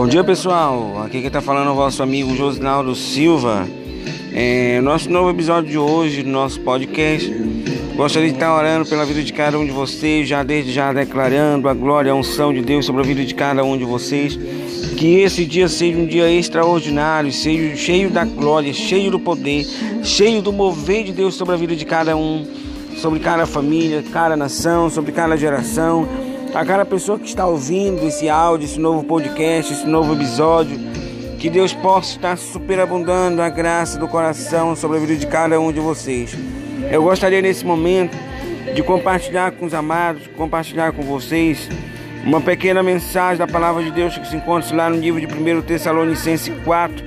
Bom dia pessoal, aqui quem está falando é o vosso amigo Josinaldo Silva. É, nosso novo episódio de hoje do nosso podcast. Gostaria de estar orando pela vida de cada um de vocês, já desde já declarando a glória, a unção de Deus sobre a vida de cada um de vocês. Que esse dia seja um dia extraordinário, seja cheio da glória, cheio do poder, cheio do mover de Deus sobre a vida de cada um, sobre cada família, cada nação, sobre cada geração a cada pessoa que está ouvindo esse áudio, esse novo podcast, esse novo episódio. Que Deus possa estar superabundando a graça do coração sobre a vida de cada um de vocês. Eu gostaria nesse momento de compartilhar com os amados, compartilhar com vocês uma pequena mensagem da palavra de Deus que se encontra lá no livro de 1 Tessalonicenses 4,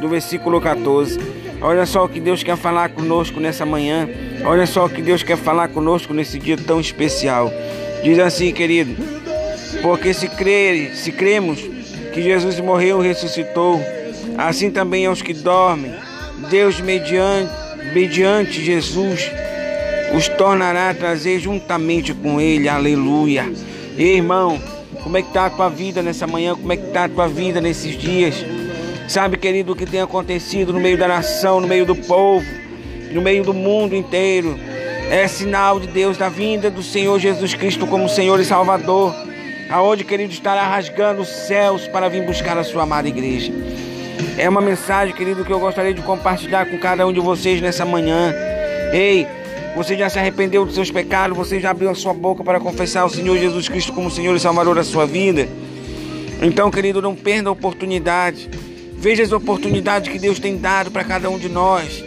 do versículo 14. Olha só o que Deus quer falar conosco nessa manhã. Olha só o que Deus quer falar conosco nesse dia tão especial. Diz assim, querido: Porque se crer, se cremos que Jesus morreu e ressuscitou, assim também aos que dormem, Deus mediante, mediante Jesus os tornará a trazer juntamente com ele. Aleluia. E, irmão, como é que está a tua vida nessa manhã? Como é que está a tua vida nesses dias? Sabe, querido, o que tem acontecido no meio da nação, no meio do povo, no meio do mundo inteiro? É sinal de Deus da vinda do Senhor Jesus Cristo como Senhor e Salvador, aonde, querido, estará rasgando os céus para vir buscar a sua amada igreja. É uma mensagem, querido, que eu gostaria de compartilhar com cada um de vocês nessa manhã. Ei, você já se arrependeu dos seus pecados? Você já abriu a sua boca para confessar o Senhor Jesus Cristo como Senhor e Salvador da sua vida? Então, querido, não perda a oportunidade. Veja as oportunidades que Deus tem dado para cada um de nós.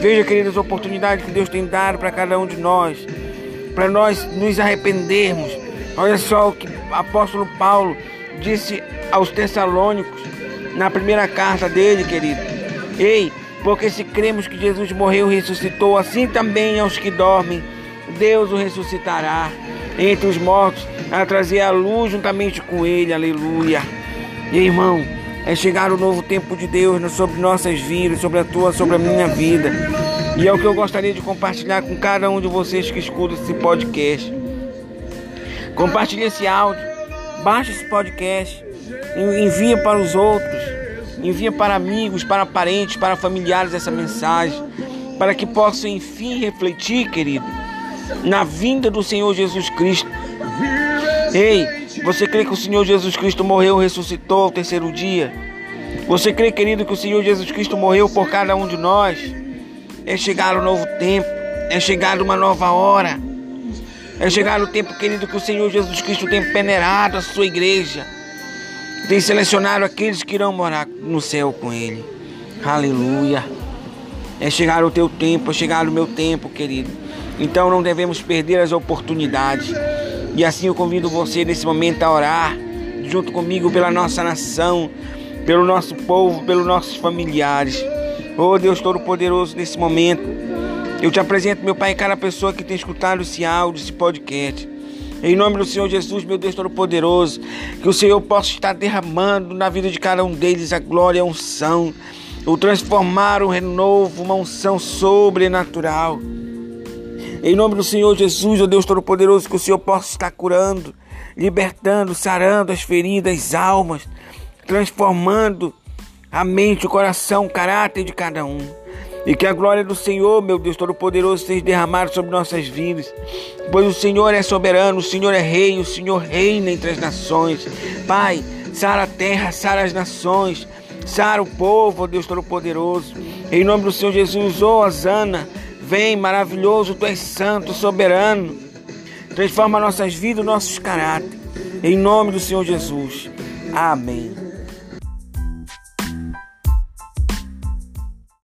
Veja, queridas, oportunidades que Deus tem dado para cada um de nós, para nós nos arrependermos. Olha só o que o apóstolo Paulo disse aos Tessalônicos na primeira carta dele, querido. Ei, porque se cremos que Jesus morreu e ressuscitou, assim também aos que dormem, Deus o ressuscitará entre os mortos, a trazer a luz juntamente com ele. Aleluia. E irmão, é chegar o novo tempo de Deus sobre nossas vidas, sobre a tua, sobre a minha vida. E é o que eu gostaria de compartilhar com cada um de vocês que escuta esse podcast. Compartilhe esse áudio, baixe esse podcast, envia para os outros, envia para amigos, para parentes, para familiares essa mensagem, para que possam enfim refletir, querido, na vinda do Senhor Jesus Cristo. Ei, você crê que o Senhor Jesus Cristo morreu e ressuscitou ao terceiro dia? Você crê, querido, que o Senhor Jesus Cristo morreu por cada um de nós? É chegar o novo tempo, é chegar uma nova hora. É chegar o tempo, querido, que o Senhor Jesus Cristo tem peneirado a sua igreja. Tem selecionado aqueles que irão morar no céu com Ele. Aleluia. É chegar o teu tempo, é chegar o meu tempo, querido. Então não devemos perder as oportunidades. E assim eu convido você nesse momento a orar junto comigo pela nossa nação, pelo nosso povo, pelos nossos familiares. Oh Deus Todo-Poderoso, nesse momento, eu te apresento, meu Pai, cada pessoa que tem escutado esse áudio, esse podcast. Em nome do Senhor Jesus, meu Deus Todo-Poderoso, que o Senhor possa estar derramando na vida de cada um deles a glória a unção, o transformar um renovo, uma unção sobrenatural. Em nome do Senhor Jesus, ó Deus Todo-Poderoso, que o Senhor possa estar curando, libertando, sarando as feridas, as almas, transformando a mente, o coração, o caráter de cada um. E que a glória do Senhor, meu Deus Todo-Poderoso, seja derramada sobre nossas vidas. Pois o Senhor é soberano, o Senhor é rei, o Senhor reina entre as nações. Pai, sara a terra, sara as nações, sara o povo, ó Deus Todo-Poderoso. Em nome do Senhor Jesus, ô oh, Osana. Vem, maravilhoso, tu és santo, soberano. Transforma nossas vidas, nossos caráteres. Em nome do Senhor Jesus. Amém.